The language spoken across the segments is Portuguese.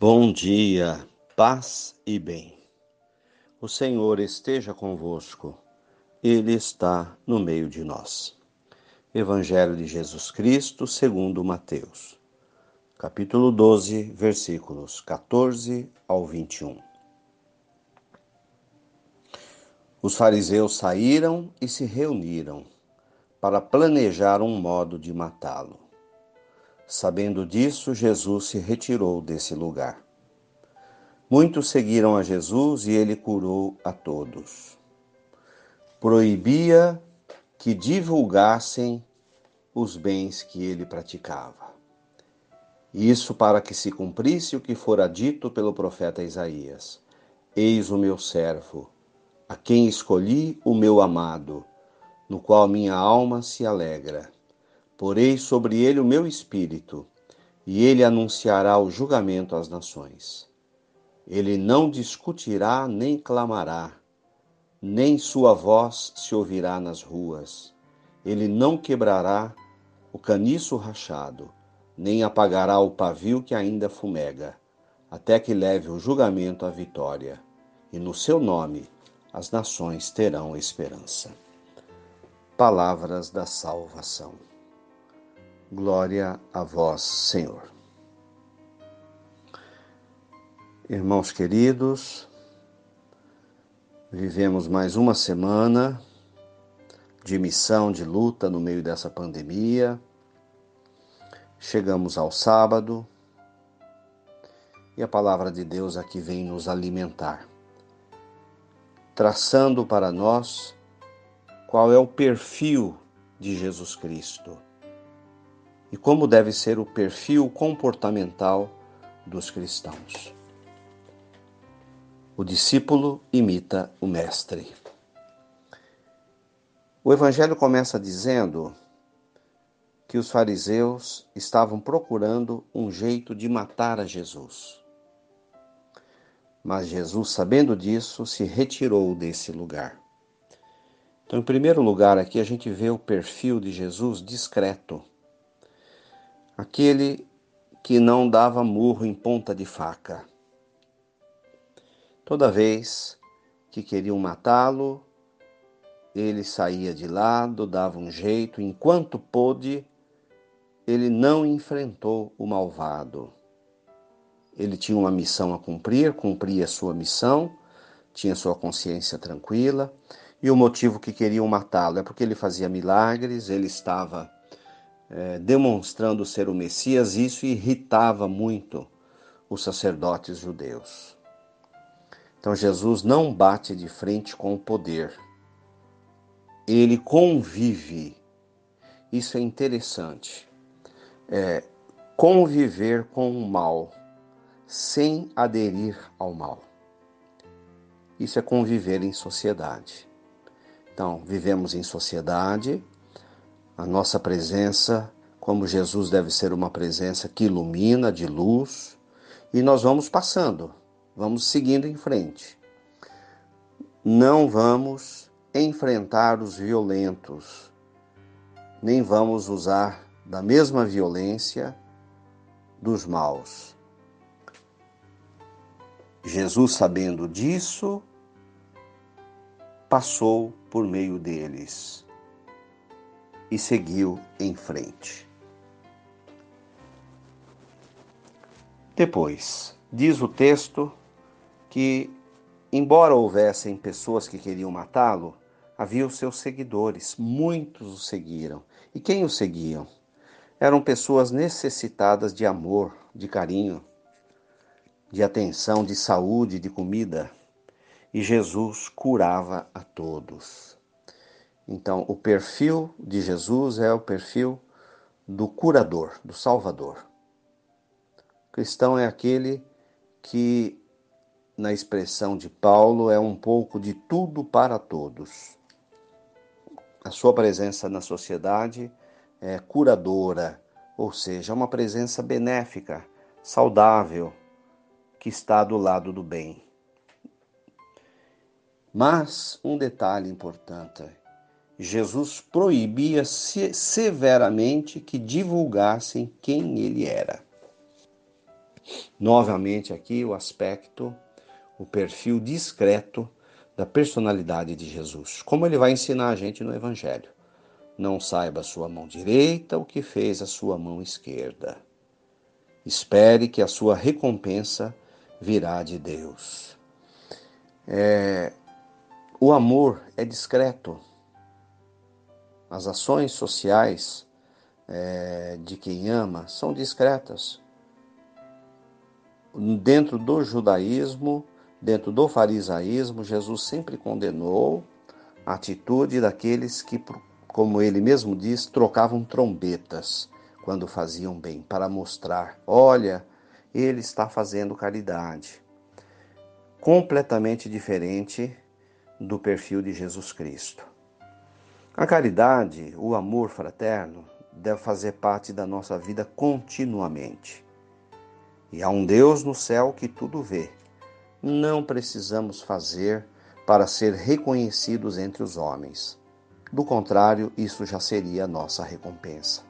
Bom dia, paz e bem. O Senhor esteja convosco, Ele está no meio de nós. Evangelho de Jesus Cristo, segundo Mateus, capítulo 12, versículos 14 ao 21. Os fariseus saíram e se reuniram para planejar um modo de matá-lo. Sabendo disso, Jesus se retirou desse lugar. Muitos seguiram a Jesus e ele curou a todos. Proibia que divulgassem os bens que ele praticava. Isso para que se cumprisse o que fora dito pelo profeta Isaías: Eis o meu servo, a quem escolhi o meu amado, no qual minha alma se alegra. Porei sobre ele o meu espírito, e ele anunciará o julgamento às nações. Ele não discutirá nem clamará, nem sua voz se ouvirá nas ruas. Ele não quebrará o caniço rachado, nem apagará o pavio que ainda fumega, até que leve o julgamento à vitória, e no seu nome as nações terão esperança. Palavras da salvação. Glória a vós, Senhor. Irmãos queridos, vivemos mais uma semana de missão, de luta no meio dessa pandemia. Chegamos ao sábado e a palavra de Deus aqui vem nos alimentar, traçando para nós qual é o perfil de Jesus Cristo e como deve ser o perfil comportamental dos cristãos. O discípulo imita o mestre. O evangelho começa dizendo que os fariseus estavam procurando um jeito de matar a Jesus. Mas Jesus, sabendo disso, se retirou desse lugar. Então, em primeiro lugar, aqui a gente vê o perfil de Jesus discreto aquele que não dava murro em ponta de faca. Toda vez que queriam matá-lo, ele saía de lado, dava um jeito, enquanto pôde, ele não enfrentou o malvado. Ele tinha uma missão a cumprir, cumpria sua missão, tinha sua consciência tranquila, e o motivo que queriam matá-lo é porque ele fazia milagres, ele estava é, demonstrando ser o Messias, isso irritava muito os sacerdotes judeus. Então Jesus não bate de frente com o poder, ele convive. Isso é interessante. É, conviver com o mal sem aderir ao mal. Isso é conviver em sociedade. Então, vivemos em sociedade, a nossa presença, como Jesus deve ser uma presença que ilumina, de luz, e nós vamos passando, vamos seguindo em frente. Não vamos enfrentar os violentos, nem vamos usar da mesma violência dos maus. Jesus, sabendo disso, passou por meio deles e seguiu em frente. Depois, diz o texto que, embora houvessem pessoas que queriam matá-lo, havia os seus seguidores, muitos o seguiram. E quem o seguiam? Eram pessoas necessitadas de amor, de carinho, de atenção, de saúde, de comida. E Jesus curava a todos. Então, o perfil de Jesus é o perfil do curador, do salvador. O cristão é aquele que, na expressão de Paulo, é um pouco de tudo para todos. A sua presença na sociedade é curadora, ou seja, uma presença benéfica, saudável, que está do lado do bem. Mas um detalhe importante Jesus proibia severamente que divulgassem quem ele era. Novamente aqui o aspecto, o perfil discreto da personalidade de Jesus. Como ele vai ensinar a gente no Evangelho. Não saiba a sua mão direita o que fez a sua mão esquerda. Espere que a sua recompensa virá de Deus. É, o amor é discreto. As ações sociais é, de quem ama são discretas. Dentro do judaísmo, dentro do farisaísmo, Jesus sempre condenou a atitude daqueles que, como ele mesmo diz, trocavam trombetas quando faziam bem, para mostrar: olha, ele está fazendo caridade. Completamente diferente do perfil de Jesus Cristo. A caridade, o amor fraterno, deve fazer parte da nossa vida continuamente. E há um Deus no céu que tudo vê. Não precisamos fazer para ser reconhecidos entre os homens. Do contrário, isso já seria nossa recompensa.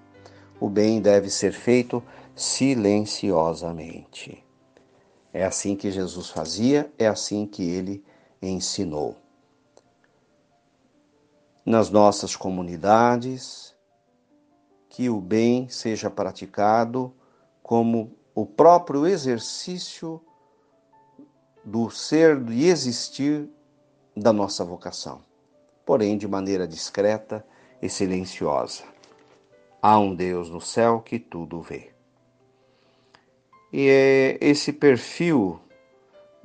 O bem deve ser feito silenciosamente. É assim que Jesus fazia, é assim que ele ensinou. Nas nossas comunidades, que o bem seja praticado como o próprio exercício do ser e existir da nossa vocação, porém de maneira discreta e silenciosa. Há um Deus no céu que tudo vê. E é esse perfil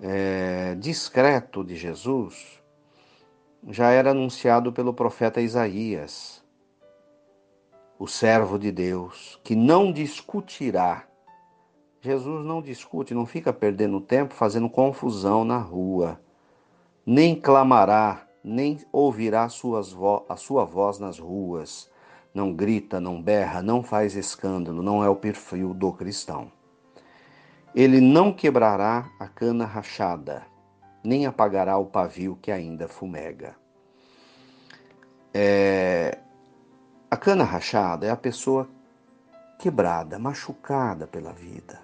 é, discreto de Jesus já era anunciado pelo profeta Isaías o servo de Deus, que não discutirá. Jesus não discute, não fica perdendo tempo fazendo confusão na rua, nem clamará, nem ouvirá a sua voz nas ruas. Não grita, não berra, não faz escândalo, não é o perfil do cristão. Ele não quebrará a cana rachada, nem apagará o pavio que ainda fumega. É, a cana rachada é a pessoa quebrada, machucada pela vida,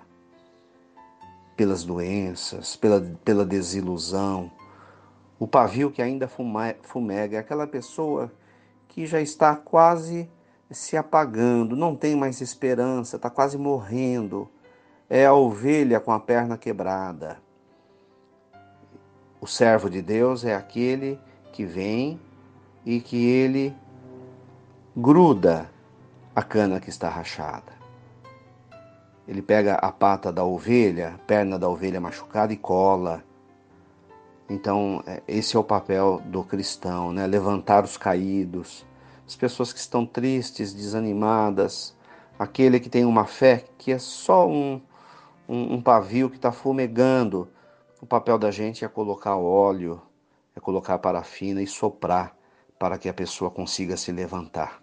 pelas doenças, pela, pela desilusão. O pavio que ainda fumega é aquela pessoa que já está quase se apagando, não tem mais esperança, está quase morrendo. É a ovelha com a perna quebrada. O servo de Deus é aquele que vem e que ele gruda a cana que está rachada. Ele pega a pata da ovelha, perna da ovelha machucada e cola. Então, é, esse é o papel do cristão, né? Levantar os caídos, as pessoas que estão tristes, desanimadas, aquele que tem uma fé que é só um, um, um pavio que está fumegando. O papel da gente é colocar óleo, é colocar parafina e soprar para que a pessoa consiga se levantar.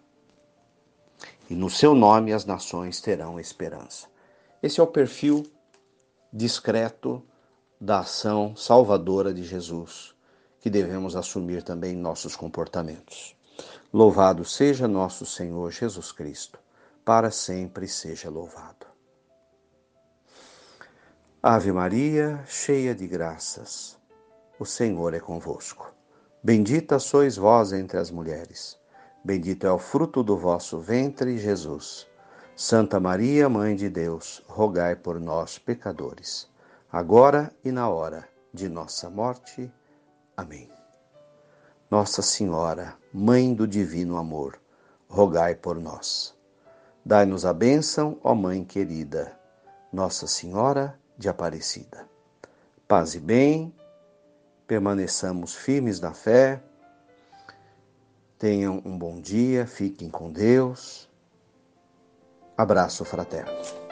E no seu nome as nações terão esperança. Esse é o perfil discreto da ação salvadora de Jesus, que devemos assumir também em nossos comportamentos. Louvado seja nosso Senhor Jesus Cristo, para sempre seja louvado. Ave Maria, cheia de graças, o Senhor é convosco. Bendita sois vós entre as mulheres. Bendito é o fruto do vosso ventre, Jesus. Santa Maria, Mãe de Deus, rogai por nós, pecadores, agora e na hora de nossa morte. Amém. Nossa Senhora, Mãe do Divino Amor, rogai por nós. Dai-nos a bênção, ó Mãe querida, Nossa Senhora de Aparecida. Paz e bem permaneçamos firmes na fé. Tenham um bom dia, fiquem com Deus. Abraço fraterno.